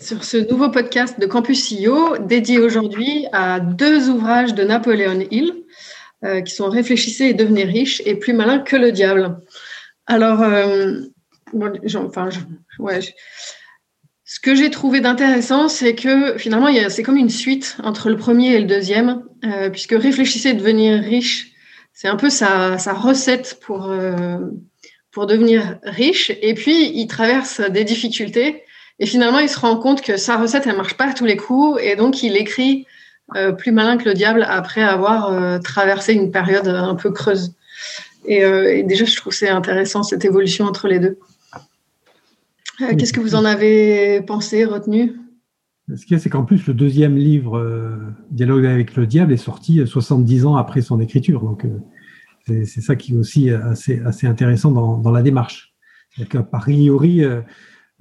sur ce nouveau podcast de Campus CEO dédié aujourd'hui à deux ouvrages de Napoléon Hill euh, qui sont Réfléchissez et devenez riche et plus malin que le diable. Alors, euh, enfin, ce que j'ai trouvé d'intéressant, c'est que finalement, c'est comme une suite entre le premier et le deuxième, euh, puisque Réfléchissez et devenir riche, c'est un peu sa, sa recette pour, pour devenir riche. Et puis, il traverse des difficultés et finalement, il se rend compte que sa recette, elle marche pas à tous les coups. Et donc, il écrit euh, plus malin que le diable après avoir euh, traversé une période un peu creuse. Euh, et, déjà, je trouve c'est intéressant cette évolution entre les deux. Qu'est-ce que vous en avez pensé, retenu? Ce qui est, c'est qu'en plus, le deuxième livre, Dialogue avec le diable, est sorti 70 ans après son écriture. Donc, c'est ça qui est aussi assez, intéressant dans, la démarche. C'est-à-dire qu'à priori,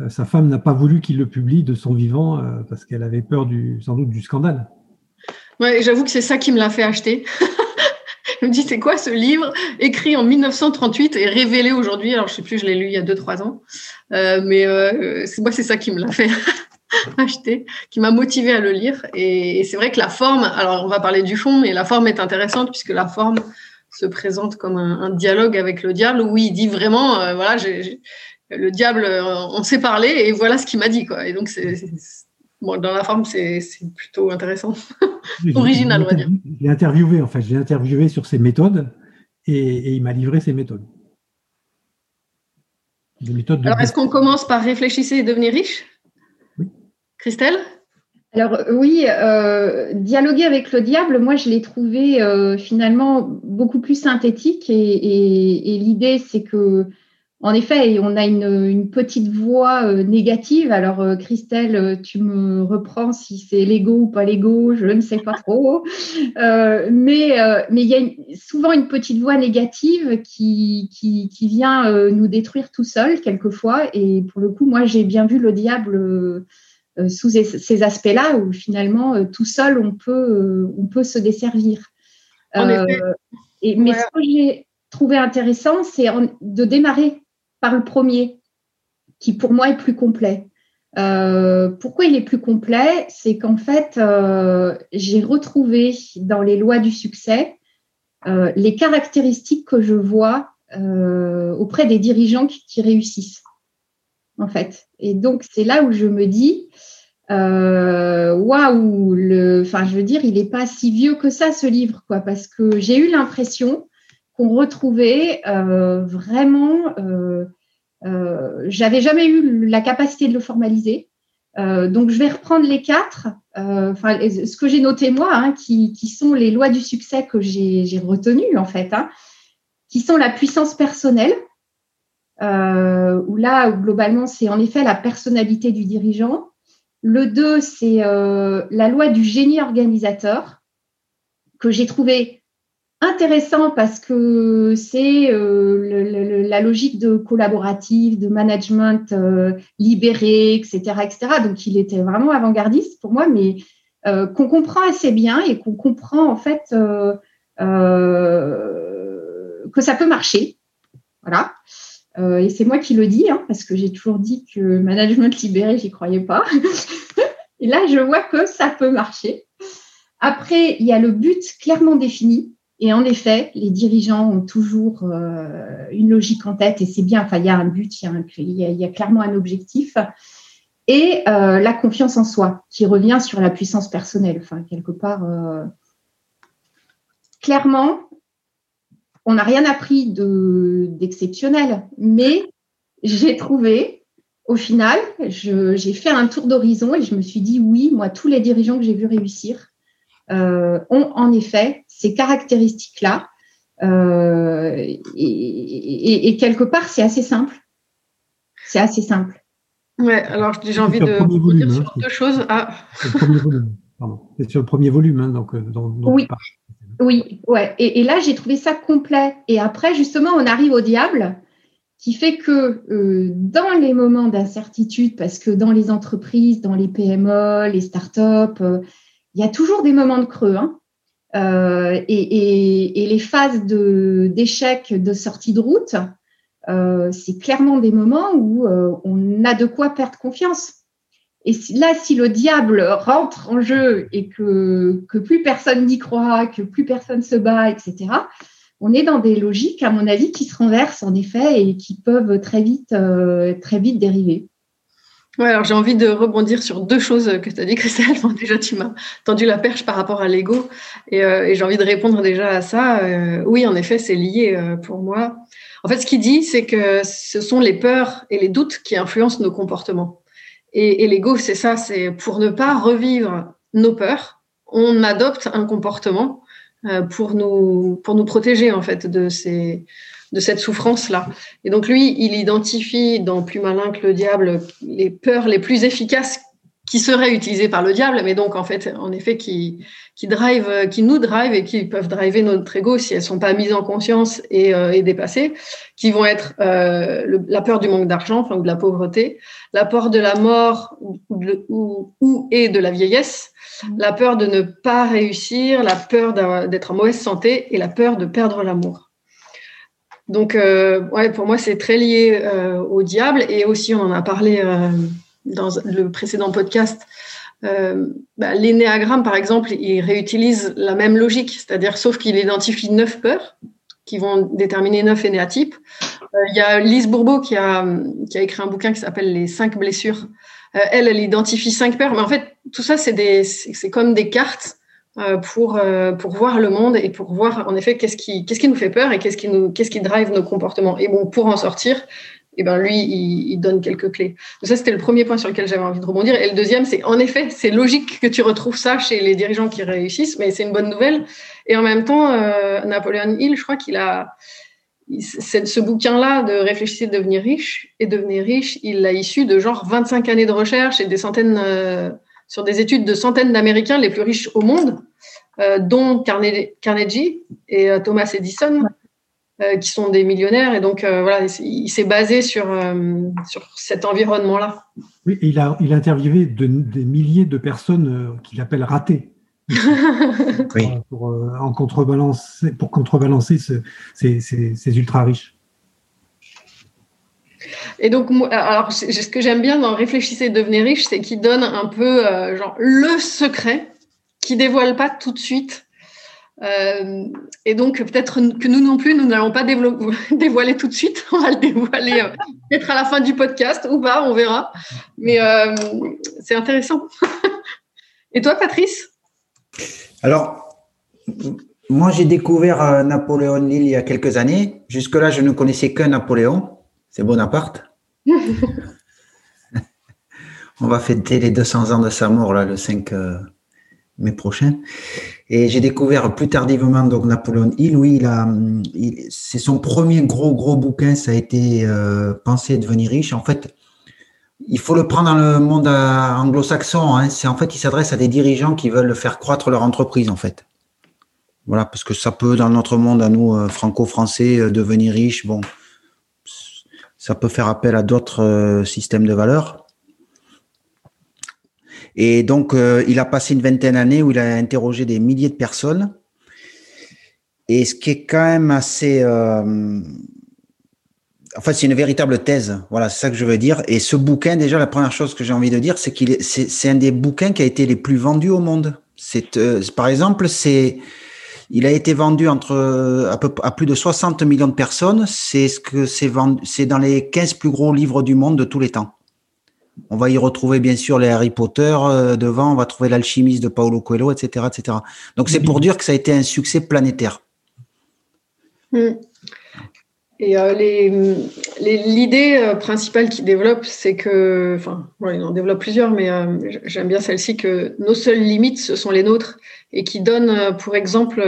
sa femme n'a pas voulu qu'il le publie de son vivant euh, parce qu'elle avait peur du, sans doute du scandale. Ouais, j'avoue que c'est ça qui me l'a fait acheter. je me dis, c'est quoi ce livre écrit en 1938 et révélé aujourd'hui? Alors, je sais plus, je l'ai lu il y a 2-3 ans. Euh, mais moi, c'est ça qui me l'a fait acheter, qui m'a motivé à le lire. Et, c'est vrai que la forme, alors on va parler du fond, mais la forme est intéressante puisque la forme se présente comme un, dialogue avec le diable où il dit vraiment, voilà, j'ai le diable, euh, on s'est parlé et voilà ce qu'il m'a dit. Quoi. Et donc, c'est, bon, dans la forme, c'est, plutôt intéressant. Original, on va dire. Je l'ai interviewé, en fait. Je l'ai interviewé sur ses méthodes et, il m'a livré ses méthodes. méthodes Alors, est-ce qu'on commence par réfléchir et devenir riche? Oui. Christelle? Alors oui, euh, dialoguer avec le diable, moi je l'ai trouvé euh, finalement beaucoup plus synthétique et l'idée c'est que en effet, on a une, petite voix euh, négative. Alors, euh, Christelle, euh, tu me reprends si c'est l'ego ou pas l'ego, je ne sais pas trop. mais mais il y a souvent une petite voix négative qui, qui, vient nous détruire tout seul, quelquefois. Et pour le coup, moi, j'ai bien vu le diable sous ces, aspects-là, où finalement, tout seul, on peut, on peut se desservir. En effet. Et, mais ce que j'ai trouvé intéressant, c'est de démarrer le premier, qui pour moi est plus complet. Euh, pourquoi il est plus complet? C'est qu'en fait, euh, j'ai retrouvé dans les lois du succès euh, les caractéristiques que je vois auprès des dirigeants qui, réussissent, en fait. Et donc, c'est là où je me dis, waouh, le, enfin, je veux dire, il n'est pas si vieux que ça, ce livre, quoi, parce que j'ai eu l'impression qu'on retrouvait vraiment euh, j'avais jamais eu la capacité de le formaliser. Euh, donc, je vais reprendre les quatre, euh, enfin, ce que j'ai noté moi, hein, qui, qui, sont les lois du succès que j'ai retenues, en fait, hein, qui sont la puissance personnelle, euh, où là, globalement, c'est en effet la personnalité du dirigeant. Le 2, c'est euh, la loi du génie organisateur, que j'ai trouvé intéressant parce que c'est euh, la logique de collaborative, de management euh, libéré, etc., etc. Donc, il était vraiment avant-gardiste pour moi, mais euh, qu'on comprend assez bien et qu'on comprend en fait que ça peut marcher. Voilà. et c'est moi qui le dis, hein, parce que j'ai toujours dit que management libéré, j'y croyais pas. et là, je vois que ça peut marcher. Après, il y a le but clairement défini. Et en effet, les dirigeants ont toujours euh, une logique en tête et c'est bien, enfin, il y a un but, il y a, clairement un objectif. Et euh, la confiance en soi, qui revient sur la puissance personnelle. Enfin, quelque part, euh, clairement, on n'a rien appris d'exceptionnel, mais j'ai trouvé, au final, j'ai fait un tour d'horizon et je me suis dit, oui, moi, tous les dirigeants que j'ai vus réussir, euh, ont en effet ces caractéristiques-là. Euh, et, quelque part, c'est assez simple. C'est assez simple. Ouais, alors j'ai envie de dire sur hein, deux choses. Ah. C'est le premier volume, pardon. C'est sur le premier volume, hein, donc, euh, oui. Oui, ouais. Et, là, j'ai trouvé ça complet. Et après, justement, on arrive au diable, qui fait que euh, dans les moments d'incertitude, parce que dans les entreprises, dans les PME, les startups, euh, il y a toujours des moments de creux. Hein. Euh, et, les phases d'échec, de, sortie de route, c'est clairement des moments où on a de quoi perdre confiance. Et là, si le diable rentre en jeu et que, que plus personne n'y croit, que plus personne se bat, etc., on est dans des logiques, à mon avis, qui se renversent en effet et qui peuvent très vite, euh, très vite dériver. Ouais, alors j'ai envie de rebondir sur deux choses que tu as dit, Christelle. déjà, tu m'as tendu la perche par rapport à l'ego euh, et, j'ai envie de répondre déjà à ça. Euh, oui, en effet, c'est lié pour moi. En fait, ce qu'il dit, c'est que ce sont les peurs et les doutes qui influencent nos comportements. Et, et l'ego, c'est ça, c'est pour ne pas revivre nos peurs, on adopte un comportement euh, pour nous pour nous protéger en fait de ces de cette souffrance là. Et donc lui, il identifie dans Plus malin que le diable les peurs les plus efficaces qui seraient utilisées par le diable, mais donc en fait, en effet, qui qui drive, qui nous drive et qui peuvent driver notre ego si elles sont pas mises en conscience et, euh, et dépassées, qui vont être euh, la peur du manque d'argent, enfin ou de la pauvreté, la peur de la mort ou, ou, ou et de la vieillesse, la peur de ne pas réussir, la peur d'être en mauvaise santé et la peur de perdre l'amour. Donc, euh, ouais, pour moi, c'est très lié euh, au diable. Et aussi, on en a parlé euh, dans le précédent podcast. Bah, L'énéagramme, par exemple, il réutilise la même logique, c'est-à-dire sauf qu'il identifie neuf peurs qui vont déterminer neuf énéatypes. Il y a Lise Bourbeau qui a, qui a écrit un bouquin qui s'appelle Les cinq blessures euh, elle, elle identifie cinq peurs, mais en fait, tout ça, c'est comme des cartes euh, pour euh, pour voir le monde et pour voir en effet qu'est-ce qui qu'est-ce qui nous fait peur et qu'est-ce qui nous qu'est-ce qui drive nos comportements. Et bon, pour en sortir, eh ben lui, il, il, donne quelques clés. Donc ça, c'était le premier point sur lequel j'avais envie de rebondir. Et le deuxième, c'est en effet, c'est logique que tu retrouves ça chez les dirigeants qui réussissent, mais c'est une bonne nouvelle. Et en même temps, euh, Napoléon Hill, je crois qu'il a ce bouquin-là de Réfléchissez devenir riche et devenir riche, il l'a issu de genre 25 années de recherche et des centaines, euh, sur des études de centaines d'Américains les plus riches au monde, euh, dont Carnegie et euh, Thomas Edison, qui sont des millionnaires. Et donc, voilà, il s'est basé sur, sur cet environnement-là. Oui, il a, il a interviewé des milliers de personnes qu'il appelle ratées. pour, euh, en contrebalancer, pour contrebalancer ces, ultra riches. Et donc, alors, ce que j'aime bien dans Réfléchissez, devenez riche, c'est qu'il donne un peu euh, genre le secret, qui dévoile pas tout de suite. Euh, et donc, peut-être que nous non plus, nous n'allons pas dévoiler tout de suite. On va le dévoiler peut-être à la fin du podcast ou pas, on verra. Mais c'est intéressant. et toi, Patrice? Alors, moi, j'ai découvert euh, Napoléon Hill il y a quelques années. Jusque-là, je ne connaissais qu'un Napoléon, c'est Bonaparte. On va fêter les 200 ans de sa mort là, le 5 euh, mai prochain. Et j'ai découvert plus tardivement donc Napoléon Hill. Oui, il c'est son premier gros gros bouquin. Ça a été euh, Penser devenir riche. En fait, il faut le prendre dans le monde euh, anglo-saxon. Hein. C'est en fait, il s'adresse à des dirigeants qui veulent faire croître leur entreprise, en fait. Voilà, parce que ça peut, dans notre monde, à nous, euh, franco-français, euh, devenir riche. Bon, ça peut faire appel à d'autres systèmes de valeurs. Et donc, il a passé une vingtaine d'années où il a interrogé des milliers de personnes. Et ce qui est quand même assez en fait, c'est une véritable thèse. Voilà, c'est ça que je veux dire. Et ce bouquin, déjà, la première chose que j'ai envie de dire, c'est qu'il est, c'est, un des bouquins qui a été les plus vendus au monde. C'est, euh, par exemple, c'est, il a été vendu entre à, plus de 60 millions de personnes. C'est ce que c'est vendu, c'est dans les 15 plus gros livres du monde de tous les temps. On va y retrouver bien sûr les Harry Potter euh, devant, on va trouver l'alchimiste de Paulo Coelho, etc., etc. Donc c'est pour dire que ça a été un succès planétaire. Mm. Et euh, l'idée euh, principale qu'il développe, c'est que, enfin, il en développe plusieurs, mais euh, j'aime bien celle-ci, que nos seules limites, ce sont les nôtres, et qui donne, pour exemple,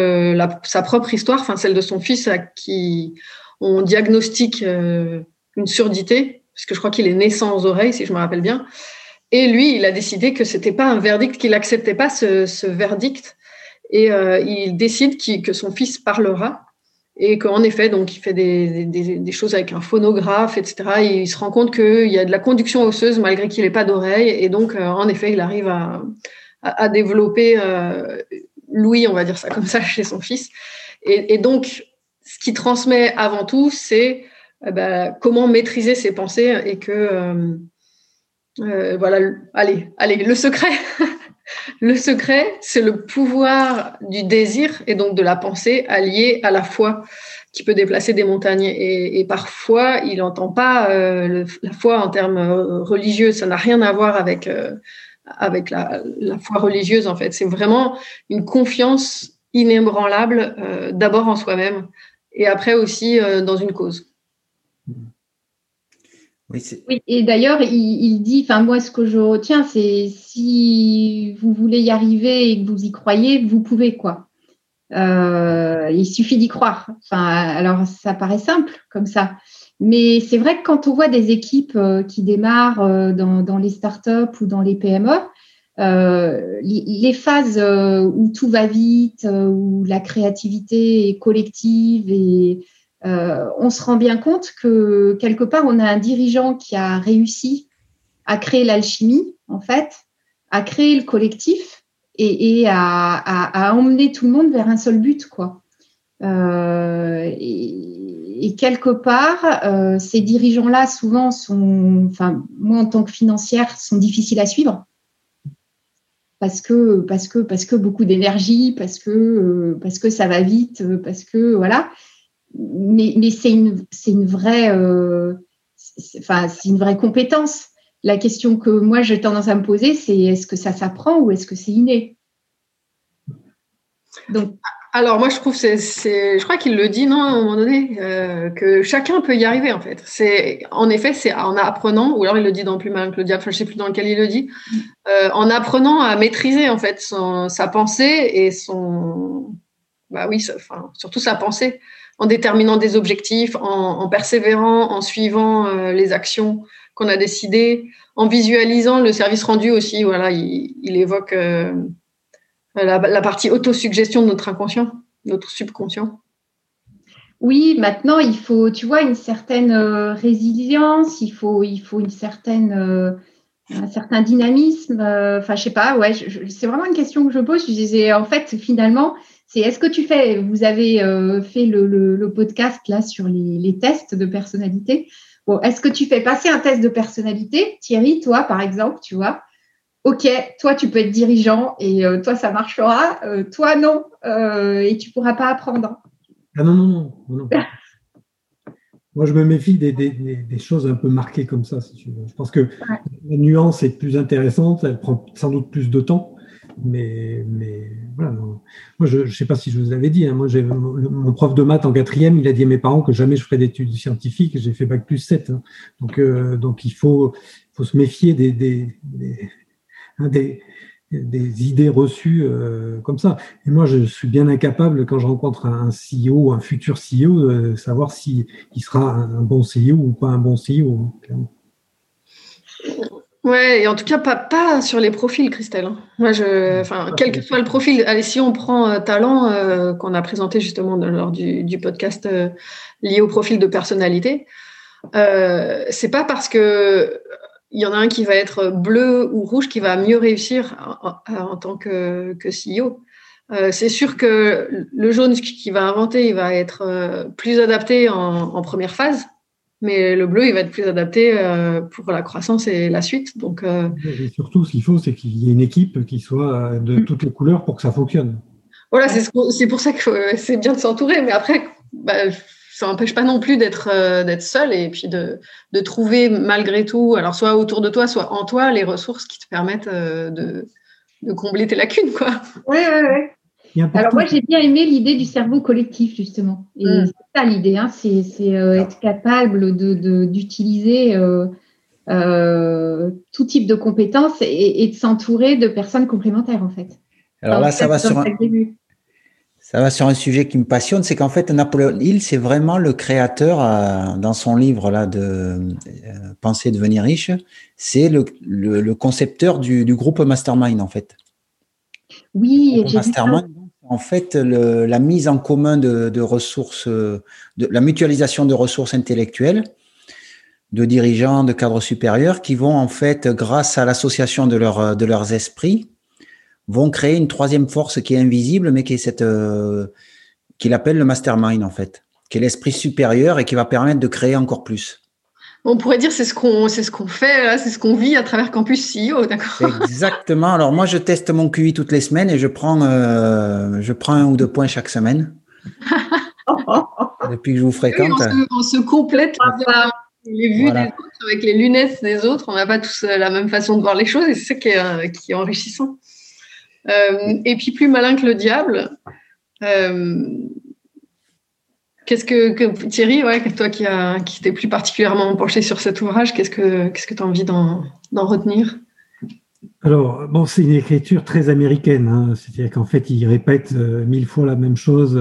sa propre histoire, enfin celle de son fils, à qui on diagnostique une surdité, parce que je crois qu'il est né sans oreilles, si je me rappelle bien. Et lui, il a décidé que c'était pas un verdict, qu'il n'acceptait pas ce, verdict. Et euh, il décide que son fils parlera. Et qu'en effet, donc, il fait des, choses avec un phonographe, etc. Et il se rend compte qu'il y a de la conduction osseuse malgré qu'il n'ait pas d'oreille. Et donc, euh, en effet, il arrive à, développer euh, Louis, on va dire ça comme ça, chez son fils. Et, donc, ce qui transmet avant tout, c'est bah, comment maîtriser ses pensées et que euh, voilà, allez, allez, le secret. le secret, c'est le pouvoir du désir et donc de la pensée alliée à la foi qui peut déplacer des montagnes. Et, parfois, il n'entend pas euh, la foi en termes euh, religieux. Ça n'a rien à voir avec, avec la, foi religieuse, en fait. C'est vraiment une confiance inébranlable, d'abord en soi-même et après aussi dans une cause. Oui, et d'ailleurs, il, dit, enfin moi, ce que je retiens, c'est si vous voulez y arriver et que vous y croyez, vous pouvez quoi. Euh, il suffit d'y croire. Enfin, alors ça paraît simple comme ça, mais c'est vrai que quand on voit des équipes euh, qui démarrent euh, dans, dans, les startups ou dans les PME, les phases où tout va vite, où la créativité est collective et euh, on se rend bien compte que quelque part, on a un dirigeant qui a réussi à créer l'alchimie, en fait, à créer le collectif et, à, emmener tout le monde vers un seul but, quoi. Euh, et, quelque part, euh, ces dirigeants-là, souvent, sont, enfin, moi en tant que financière, sont difficiles à suivre parce que parce que parce que beaucoup d'énergie, parce que parce que ça va vite, parce que voilà mais, c'est une, une vraie, euh, enfin, c'est une vraie compétence. La question que moi j'ai tendance à me poser, c'est est-ce que ça s'apprend ou est-ce que c'est inné? Donc, alors moi je trouve c'est, je crois qu'il le dit non à un moment donné euh, que chacun peut y arriver en fait. C'est en effet c'est en apprenant ou alors il le dit dans plus mal que le diable, je sais plus dans lequel il le dit, euh, en apprenant à maîtriser en fait sa pensée et son bah oui, enfin, surtout sa pensée en déterminant des objectifs, en, persévérant, en suivant euh, les actions qu'on a décidées, en visualisant le service rendu aussi. Voilà, il, évoque euh, la, partie autosuggestion de notre inconscient, notre subconscient. Oui, maintenant il faut, tu vois, une certaine euh, résilience, il faut, il faut une certaine, un certain dynamisme. Enfin, je sais pas, ouais, c'est vraiment une question que je pose. Je disais, en fait, finalement, c'est est-ce que tu fais, vous avez euh, fait le, podcast là sur les, tests de personnalité? Bon, est-ce que tu fais passer un test de personnalité, Thierry, toi par exemple, tu vois? Ok, toi tu peux être dirigeant et euh, toi ça marchera, euh, toi non, et tu pourras pas apprendre. Ah non, non, non. Moi, je me méfie des, choses un peu marquées comme ça, si tu veux. Je pense que la nuance est plus intéressante, elle prend sans doute plus de temps mais, mais voilà. Moi, je ne sais pas si je vous avais dit. Hein, moi, mon prof de maths en quatrième, il a dit à mes parents que jamais je ferais d'études scientifiques. J'ai fait bac plus 7. Hein. Donc, euh, donc, il faut, faut se méfier des, des, des, hein, idées reçues euh, comme ça. Et moi, je suis bien incapable, quand je rencontre un CEO, un futur CEO, de savoir s'il il sera un bon CEO ou pas un bon CEO. Ouais, et en tout cas, pas, pas sur les profils, Christelle. Hein. Moi, je, enfin, quel que soit le profil, allez, si on prend euh, talent, euh, qu'on a présenté justement lors du, du podcast euh, lié au profil de personnalité, c'est pas parce que il y en a un qui va être bleu ou rouge qui va mieux réussir en, tant que, que CEO. c'est sûr que le jaune qui va inventer, il va être plus adapté en, en première phase, mais le bleu, il va être plus adapté euh, pour la croissance et la suite. Donc, euh, et surtout, ce qu'il faut, c'est qu'il y ait une équipe qui soit de mm. toutes les couleurs pour que ça fonctionne. Voilà, c'est pour ça que euh, c'est bien de s'entourer. Mais après, bah, ça n'empêche pas non plus d'être d'être seul et puis de, de, trouver malgré tout, alors soit autour de toi, soit en toi, les ressources qui te permettent de, de combler tes lacunes. Quoi. Oui, oui, oui. Alors moi, j'ai bien aimé l'idée du cerveau collectif, justement. Et mm. c'est ça l'idée, hein, c'est euh, être capable d'utiliser de, euh, euh, tout type de compétences et, de s'entourer de personnes complémentaires, en fait. Alors là, ça va, sur un, Ça va sur un sujet qui me passionne, c'est qu'en fait, Napoléon Hill, c'est vraiment le créateur, dans son livre là de euh, Penser devenir riche, c'est le, concepteur du, groupe Mastermind, en fait. Oui, Mastermind, en fait, la mise en commun de, ressources, la mutualisation de ressources intellectuelles de dirigeants, de cadres supérieurs qui vont, en fait, grâce à l'association de leurs esprits, vont créer une troisième force qui est invisible, mais qui est cette, euh, qu'il appelle le mastermind en fait, qui est l'esprit supérieur et qui va permettre de créer encore plus. On pourrait dire c'est ce qu'on c'est ce qu'on fait, c'est ce qu'on vit à travers Campus CEO, d'accord? Exactement. Alors moi je teste mon QI toutes les semaines et je prends euh, je prends un ou deux points chaque semaine. Depuis que je vous fréquente. on, se, complète les vues des autres avec les lunettes des autres. On n'a pas tous la même façon de voir les choses et c'est ça qui est, euh, qui est enrichissant. Euh, et puis plus malin que le diable. Euh, qu'est-ce que, Thierry, ouais, toi qui, t'es plus particulièrement penché sur cet ouvrage, qu'est-ce que qu'est-ce que tu as envie d'en, retenir? Alors, bon, c'est une écriture très américaine, hein. c'est-à-dire qu'en fait, il répète euh, mille fois la même chose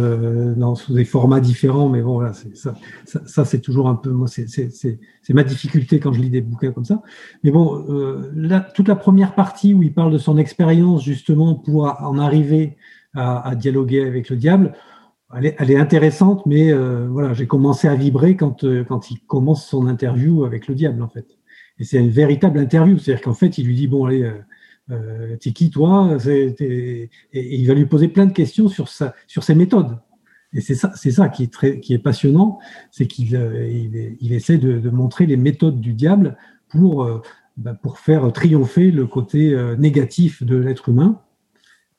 dans, sous des formats différents, mais bon, voilà, ça, ça, c'est toujours un peu, moi, c'est ma difficulté quand je lis des bouquins comme ça. Mais bon, euh, toute la première partie où il parle de son expérience justement pour en arriver à, dialoguer avec le diable, elle est, intéressante, mais euh, voilà, j'ai commencé à vibrer quand, quand il commence son interview avec le diable, en fait. Et c'est une véritable interview. C'est-à-dire qu'en fait, il lui dit, bon, allez, euh, euh t'es qui toi? Et, il va lui poser plein de questions sur, sa, sur ses méthodes. Et c'est ça, ça qui est, très, qui est passionnant, c'est qu'il euh, il, essaie de, montrer les méthodes du diable pour, euh, bah, pour faire triompher le côté négatif de l'être humain.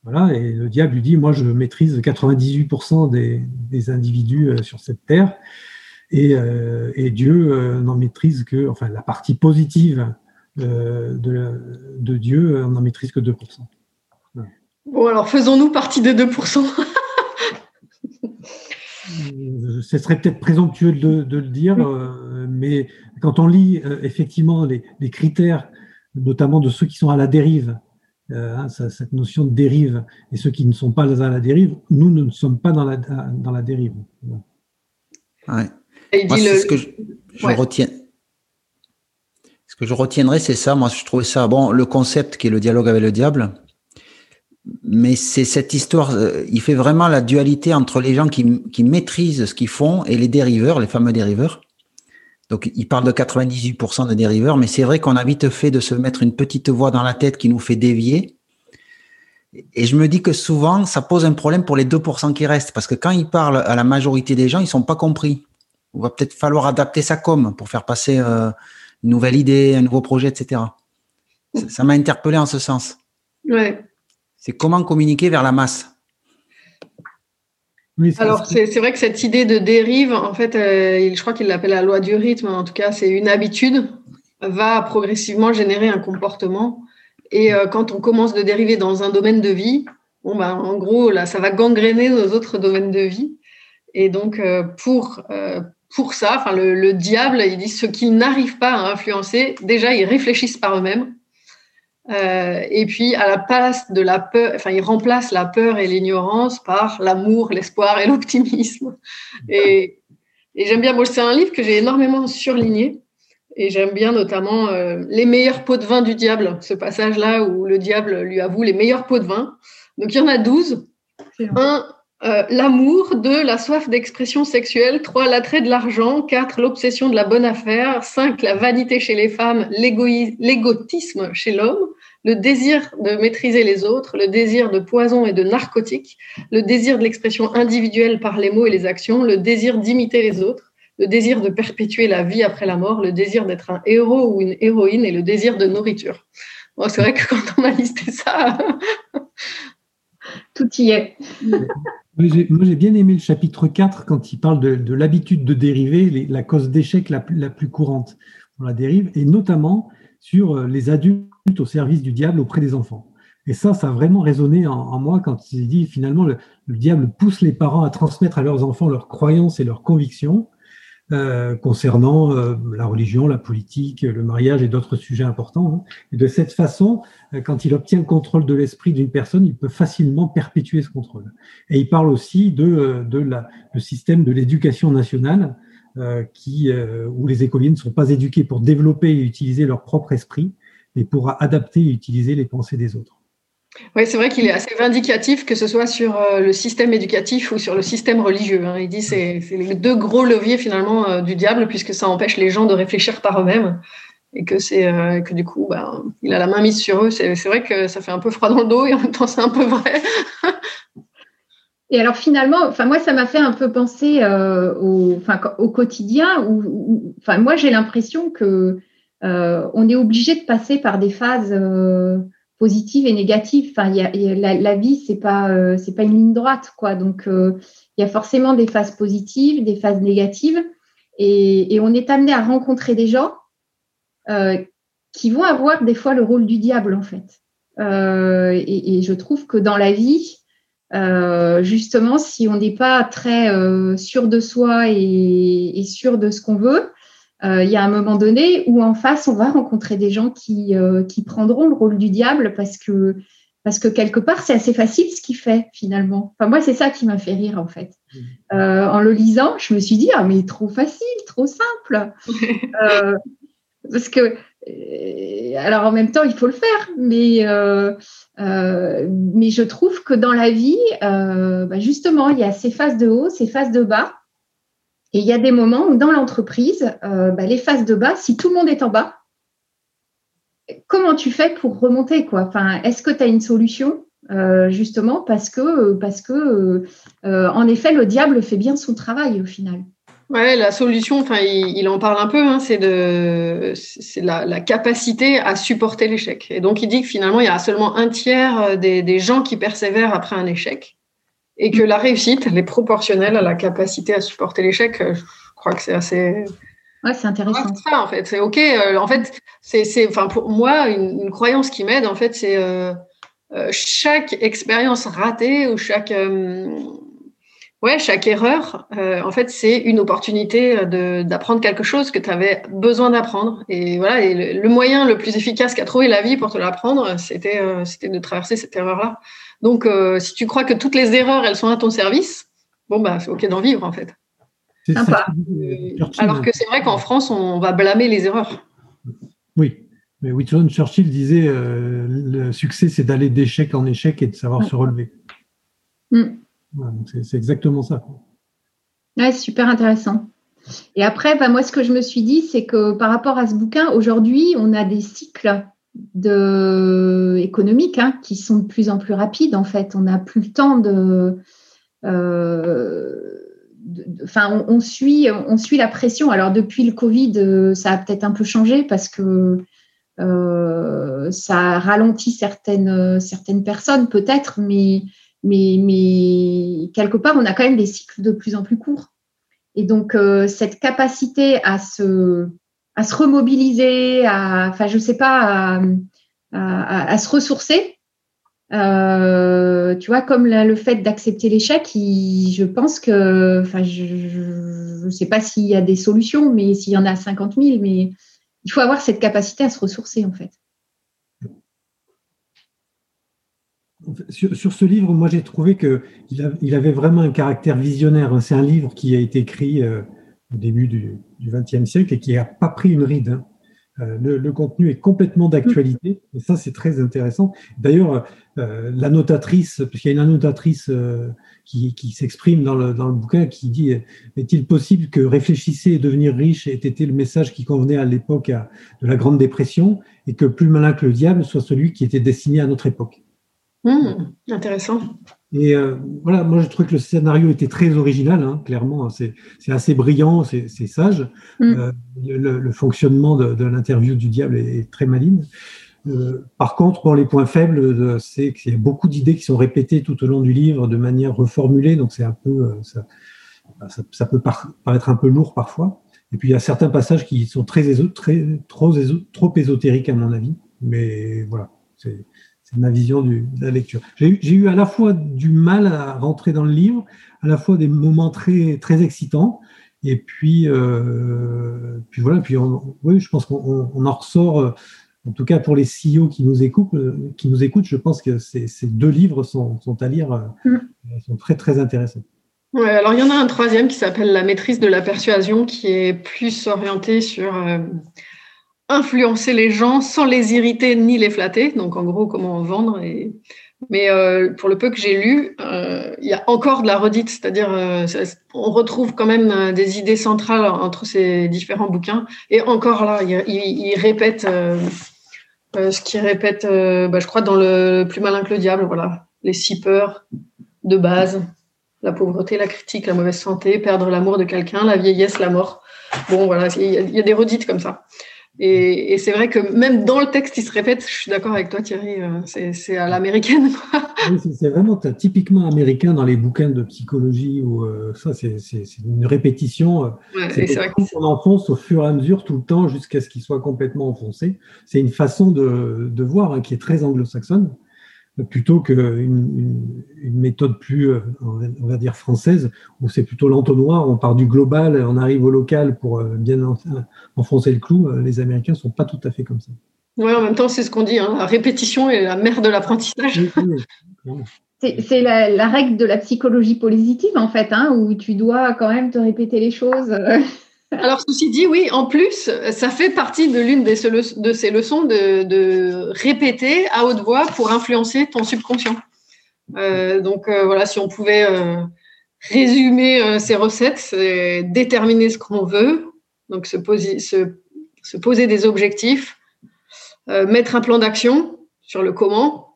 Voilà, et le diable lui dit, moi je maîtrise 98% des, des individus sur cette terre. Euh, et, Dieu euh, n'en maîtrise que, enfin, la partie positive euh, de, Dieu n'en maîtrise que 2%. Bon, alors faisons-nous partie des 2% Ce serait peut-être présomptueux de, le dire, mais quand on lit effectivement les, critères, notamment de ceux qui sont à la dérive, hein, cette notion de dérive, et ceux qui ne sont pas à la dérive, nous, ne sommes pas dans la, dans la dérive. Ouais. Moi, ce que je, retiens. Ce que je retiendrai, c'est ça. Moi, je trouvais ça bon. Le concept qui est le dialogue avec le diable, mais c'est cette histoire. Euh, il fait vraiment la dualité entre les gens qui, qui maîtrisent ce qu'ils font et les dériveurs, les fameux dériveurs. Donc, il parle de 98% de dériveurs, mais c'est vrai qu'on a vite fait de se mettre une petite voix dans la tête qui nous fait dévier. Et je me dis que souvent, ça pose un problème pour les 2% qui restent, parce que quand il parle à la majorité des gens, ils sont pas compris il va peut-être falloir adapter sa com pour faire passer euh, une nouvelle idée, un nouveau projet, etc. Ça m'a interpellé en ce sens. Ouais. C'est comment communiquer vers la masse. Alors, c'est vrai que cette idée de dérive, en fait, euh, je crois qu'il l'appelle la loi du rythme, en tout cas, c'est une habitude, va progressivement générer un comportement. Et euh, quand on commence de dériver dans un domaine de vie, bon, ben, en gros, là, ça va gangréner nos autres domaines de vie. Et donc, pour, pour ça, enfin, le, diable, il dit ceux qui n'arrivent pas à influencer, déjà, ils réfléchissent par eux-mêmes. Euh, et puis, à la place de la peur, enfin, ils remplacent la peur et l'ignorance par l'amour, l'espoir et l'optimisme. Et, j'aime bien, moi, c'est un livre que j'ai énormément surligné. Et j'aime bien notamment euh, les meilleurs pots de vin du diable, ce passage-là où le diable lui avoue les meilleurs pots de vin. Donc, il y en a 12. Un, euh, l'amour, deux, la soif d'expression sexuelle, trois, l'attrait de l'argent, quatre, l'obsession de la bonne affaire, cinq, la vanité chez les femmes, l'égotisme chez l'homme, le désir de maîtriser les autres, le désir de poison et de narcotique, le désir de l'expression individuelle par les mots et les actions, le désir d'imiter les autres, le désir de perpétuer la vie après la mort, le désir d'être un héros ou une héroïne et le désir de nourriture. c'est vrai que quand on a listé ça, tout y est. Moi, j'ai bien aimé le chapitre 4 quand il parle de, l'habitude de dériver, la cause d'échec la, plus courante pour la dérive, et notamment sur euh, les adultes au service du diable auprès des enfants. Et ça, ça a vraiment résonné en, moi quand il dit finalement le, diable pousse les parents à transmettre à leurs enfants leurs croyances et leurs convictions. euh, concernant euh, la religion, la politique, le mariage et d'autres sujets importants. Hein. Et de cette façon, euh, quand il obtient le contrôle de l'esprit d'une personne, il peut facilement perpétuer ce contrôle. Et il parle aussi de, de la, le système de l'éducation nationale, qui, où les écoliers ne sont pas éduqués pour développer et utiliser leur propre esprit, mais pour adapter et utiliser les pensées des autres. Oui, c'est vrai qu'il est assez vindicatif, que ce soit sur euh, le système éducatif ou sur le système religieux. Hein. Il dit que c'est les deux gros leviers finalement euh, du diable, puisque ça empêche les gens de réfléchir par eux-mêmes. Et que c'est euh, que du coup, bah, il a la main mise sur eux. C'est vrai que ça fait un peu froid dans le dos et en même temps, c'est un peu vrai. et alors finalement, enfin moi, ça m'a fait un peu penser au, au quotidien. Où, enfin moi, j'ai l'impression que on est obligé de passer par des phases positive et négative. Enfin, y a, la, vie, c'est pas euh, c'est pas une ligne droite, quoi. Donc, euh, il y a forcément des phases positives, des phases négatives, et, on est amené à rencontrer des gens euh, qui vont avoir des fois le rôle du diable, en fait. Et, je trouve que dans la vie, justement, si on n'est pas très sûr de soi et, et sûr de ce qu'on veut, euh, il y a un moment donné où en face, on va rencontrer des gens qui, euh, qui prendront le rôle du diable parce que, parce que quelque part, c'est assez facile ce qu'il fait finalement. Enfin, moi, c'est ça qui m'a fait rire en fait. Mmh. Euh, en le lisant, je me suis dit, ah, mais trop facile, trop simple. parce que, alors en même temps, il faut le faire, mais, mais je trouve que dans la vie, bah, justement, il y a ces phases de haut, ces phases de bas. Et il y a des moments où dans l'entreprise, euh, bah, les phases de bas, si tout le monde est en bas, comment tu fais pour remonter quoi? Enfin, Est-ce que tu as une solution euh, justement parce que, euh, en effet, le diable fait bien son travail au final? Ouais, la solution, enfin, il, en parle un peu, hein, c'est de, c'est la, capacité à supporter l'échec. Et donc, il dit que finalement, il y a seulement un tiers des gens qui persévèrent après un échec et que la réussite, elle est proportionnelle à la capacité à supporter l'échec. Je crois que c'est assez. Ouais, c'est intéressant. ça, en fait, c'est ok. Euh, en fait, c'est, enfin, pour moi, une, croyance qui m'aide, en fait, c'est euh, euh, chaque expérience ratée ou chaque, ouais, chaque erreur, en fait, c'est une opportunité de, d'apprendre quelque chose que tu avais besoin d'apprendre. Et voilà, et le, moyen le plus efficace qu'a trouvé la vie pour te l'apprendre, c'était, c'était de traverser cette erreur-là. Donc, euh, si tu crois que toutes les erreurs, elles sont à ton service, bon, bah, c'est OK d'en vivre, en fait. Sympa. Alors que c'est vrai qu'en France, on va blâmer les erreurs. Oui. Mais Winston Churchill disait euh, le succès, c'est d'aller d'échec en échec et de savoir se relever. Mm. c'est exactement ça. Ouais, super intéressant. Et après, bah, moi, ce que je me suis dit, c'est que par rapport à ce bouquin, aujourd'hui, on a des cycles de économiques hein, qui sont de plus en plus rapides. En fait, on n'a plus le temps de. Euh, enfin, on, suit, on suit la pression. Alors depuis le Covid, euh, ça a peut-être un peu changé parce que euh, ça ralentit certaines certaines personnes peut-être, mais mais mais quelque part, on a quand même des cycles de plus en plus courts. Et donc cette capacité à se à se remobiliser, à, enfin, je sais pas, à, se ressourcer. Euh, tu vois, comme le fait d'accepter l'échec, je pense que, enfin, je ne sais pas s'il y a des solutions, mais s'il y en a 50 000, mais il faut avoir cette capacité à se ressourcer, en fait. Sur, ce livre, moi j'ai trouvé qu'il il avait vraiment un caractère visionnaire. C'est un livre qui a été écrit euh, au début du XXe siècle et qui n'a pas pris une ride. Hein. Euh, le, contenu est complètement d'actualité et ça c'est très intéressant. D'ailleurs, euh, l'annotatrice, puisqu'il y a une annotatrice euh, qui, s'exprime dans le, dans le, bouquin qui dit Est-il possible que réfléchissez et devenir riche ait été le message qui convenait à l'époque de la Grande Dépression et que plus malin que le diable soit celui qui était destiné à notre époque? Mmh, Intéressant. Et euh, voilà, moi je trouve que le scénario était très original, hein, clairement, hein, c'est assez brillant, c'est sage. Mm. Euh, le, fonctionnement de, l'interview du diable est, très maligne. Euh, par contre, bon, les points faibles, c'est qu'il y a beaucoup d'idées qui sont répétées tout au long du livre de manière reformulée, donc c'est un peu, ça, ça, peut paraître un peu lourd parfois. Et puis il y a certains passages qui sont très, très trop, trop ésotériques à mon avis, mais voilà, c'est c'est ma vision de la lecture. J'ai eu à la fois du mal à rentrer dans le livre, à la fois des moments très, très excitants, Et puis, euh, puis voilà, puis oui, je pense qu'on en ressort, en tout cas pour les CEO qui nous écoutent, qui nous écoutent je pense que ces, deux livres sont, à lire, mm. sont très très intéressants. Ouais, alors il y en a un troisième qui s'appelle La maîtrise de la persuasion, qui est plus orienté sur influencer les gens sans les irriter ni les flatter. Donc, en gros, comment vendre. Et... Mais euh, pour le peu que j'ai lu, euh, il y a encore de la redite, c'est-à-dire euh, on retrouve quand même des idées centrales entre ces différents bouquins. Et encore là, il, il, répète ce qu'il répète, bah, je crois, dans le Plus malin que le diable, voilà, les six peurs de base, la pauvreté, la critique, la mauvaise santé, perdre l'amour de quelqu'un, la vieillesse, la mort. Bon, voilà, il y, a des redites comme ça. Et, c'est vrai que même dans le texte, il se répète. Je suis d'accord avec toi, Thierry. Euh, c'est à l'américaine. Oui, c'est vraiment typiquement américain dans les bouquins de psychologie où euh, ça, c'est une répétition. Euh, ouais, c'est vrai qu'on enfonce au fur et à mesure tout le temps jusqu'à ce qu'il soit complètement enfoncé. C'est une façon de, de voir hein, qui est très anglo-saxonne plutôt qu'une une, méthode plus, euh, on va dire, française, où c'est plutôt l'entonnoir, on part du global, on arrive au local pour euh, bien enfoncer le clou. Euh, les Américains ne sont pas tout à fait comme ça. Oui, en même temps, c'est ce qu'on dit, hein, la répétition est la mère de l'apprentissage. c'est la, règle de la psychologie positive, en fait, hein, où tu dois quand même te répéter les choses. Alors, ceci dit, oui, en plus, ça fait partie de l'une de ces leçons de, répéter à haute voix pour influencer ton subconscient. Euh, donc, euh, voilà, si on pouvait euh, résumer ces recettes, c'est déterminer ce qu'on veut, donc se poser, se, poser des objectifs, mettre un plan d'action sur le comment,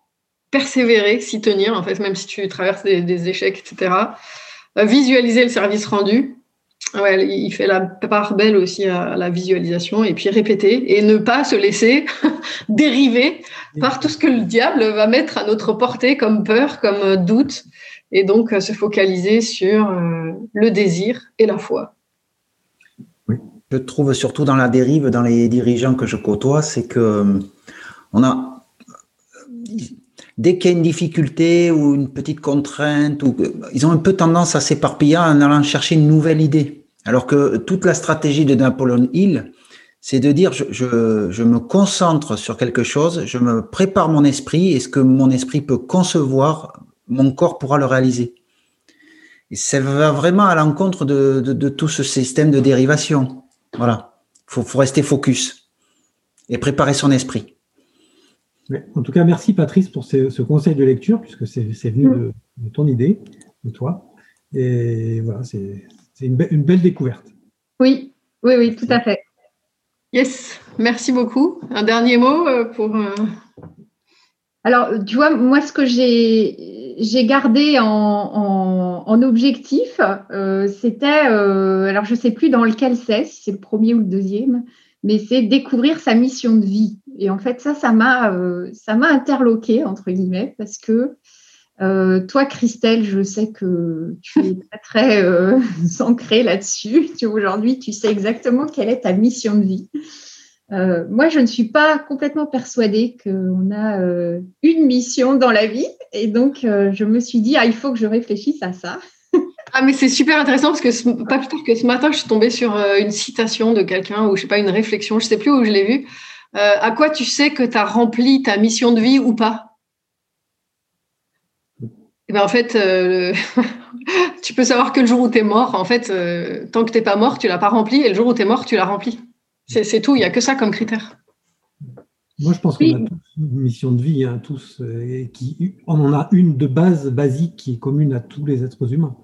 persévérer, s'y tenir, en fait, même si tu traverses des échecs, etc. visualiser le service rendu, Ouais, il fait la part belle aussi à la visualisation et puis répéter et ne pas se laisser dériver par tout ce que le diable va mettre à notre portée comme peur, comme doute et donc euh, se focaliser sur euh, le désir et la foi. Oui. Je trouve surtout dans la dérive, dans les dirigeants que je côtoie, c'est que euh, on a dès qu'il y a une difficulté ou une petite contrainte, ou, ils ont un peu tendance à s'éparpiller en allant chercher une nouvelle idée. Alors que toute la stratégie de Napoleon Hill, c'est de dire je, je, me concentre sur quelque chose, je me prépare mon esprit et ce que mon esprit peut concevoir, mon corps pourra le réaliser. Et ça va vraiment à l'encontre de, de, tout ce système de dérivation. Voilà, faut, faut rester focus et préparer son esprit. En tout cas, merci Patrice pour ce, conseil de lecture, puisque c'est venu de, de, ton idée, de toi. Et voilà, c'est c'est une, belle découverte. Oui, oui, oui, tout à fait. Yes, merci beaucoup. Un dernier mot euh, pour. Euh, alors, tu vois, moi, ce que j'ai gardé en, objectif, euh, c'était, alors je ne sais plus dans lequel c'est, si c'est le premier ou le deuxième, mais c'est découvrir sa mission de vie. Et en fait, ça, ça m'a, ça m'a interloqué entre guillemets parce que euh, toi, Christelle, je sais que tu es très, euh, ancrée là-dessus. Aujourd'hui, tu sais exactement quelle est ta mission de vie. Euh, moi, je ne suis pas complètement persuadée qu'on a une mission dans la vie. Et donc, je me suis dit, ah, il faut que je réfléchisse à ça. ah, mais c'est super intéressant parce que pas plus tard que ce matin, je suis tombée sur une citation de quelqu'un ou je sais pas, une réflexion, je sais plus où je l'ai vue. à quoi tu sais que tu as rempli ta mission de vie ou pas? Eh ben, en fait, euh, tu peux savoir que le jour où tu es mort, en fait, euh, tant que tu n'es pas mort, tu l'as pas rempli, et le jour où tu es mort, tu l'as rempli. C'est tout, il n'y a que ça comme critère. Moi, je pense qu'on a tous une mission de vie, hein, tous, euh, qui, on en a une de base basique qui est commune à tous les êtres humains.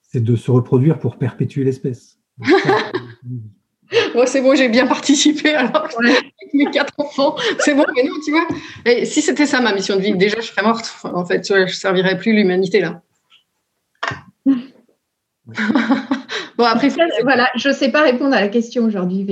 C'est de se reproduire pour perpétuer l'espèce. Moi, c'est bon, j'ai bien participé alors avec mes quatre enfants. C'est bon, mais non, tu vois. Et si c'était ça ma mission de vie, déjà, je serais morte. En fait, tu vois, je ne servirais plus l'humanité là. bon, après, voilà, je ne sais pas répondre à la question aujourd'hui.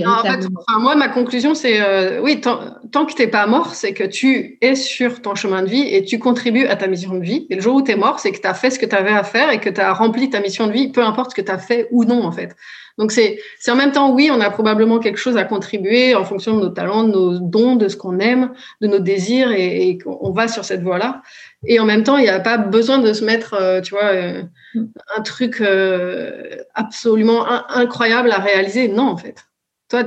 moi, ma conclusion, c'est euh, oui, tant, que tu n'es pas mort, c'est que tu es sur ton chemin de vie et tu contribues à ta mission de vie. Et le jour où tu es mort, c'est que tu as fait ce que tu avais à faire et que tu as rempli ta mission de vie, peu importe ce que tu as fait ou non, en fait. Donc, c'est en même temps, oui, on a probablement quelque chose à contribuer en fonction de nos talents, de nos dons, de ce qu'on aime, de nos désirs, et, et on va sur cette voie-là. Et en même temps, il n'y a pas besoin de se mettre, euh, tu vois, euh, mm. un truc euh, absolument incroyable à réaliser. Non, en fait. Toi,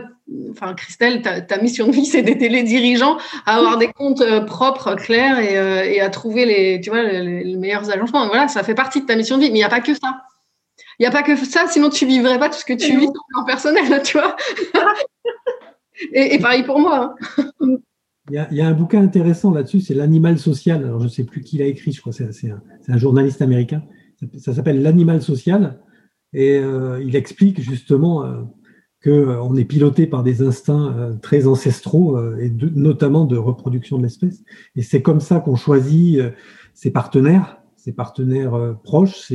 enfin, Christelle, ta, mission de vie, c'est d'aider les dirigeants à avoir des comptes propres, clairs et, à trouver les, tu vois, les, meilleurs agencements. Voilà, ça fait partie de ta mission de vie. Mais il n'y a pas que ça. Il n'y a pas que ça, sinon tu vivrais pas tout ce que tu vis en personnel, tu vois. et, pareil pour moi. Hein. Mm. Il y, a, un bouquin intéressant là-dessus, c'est L'animal social. Alors, je ne sais plus qui l'a écrit, je crois c'est un, journaliste américain. Ça, s'appelle L'animal social. Et euh, il explique justement euh, qu'on est piloté par des instincts euh, très ancestraux, et notamment de reproduction de l'espèce. Et c'est comme ça qu'on choisit ses partenaires, ses partenaires proches,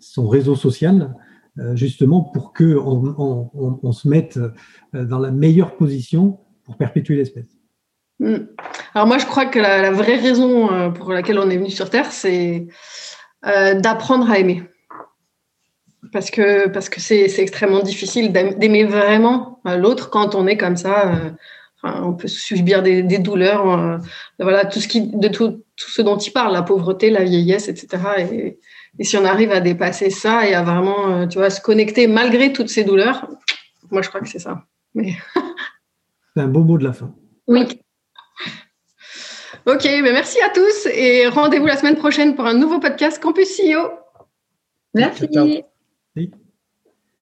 son réseau social, justement pour qu'on on, se mette dans la meilleure position pour perpétuer l'espèce. Mm. Alors moi, je crois que la, vraie raison euh, pour laquelle on est venu sur Terre, c'est euh, d'apprendre à aimer. Parce que parce que c'est extrêmement difficile d'aimer vraiment euh, l'autre quand on est comme ça. on peut subir des, douleurs, voilà tout ce qui de tout, ce dont il parle, la pauvreté, la vieillesse, etc. Et, et, si on arrive à dépasser ça et à vraiment, tu vois, se connecter malgré toutes ces douleurs, moi je crois que c'est ça. Mais... c'est un beau mot de la fin. Oui. Ok, mais merci à tous et rendez-vous la semaine prochaine pour un nouveau podcast Campus CEO. Merci.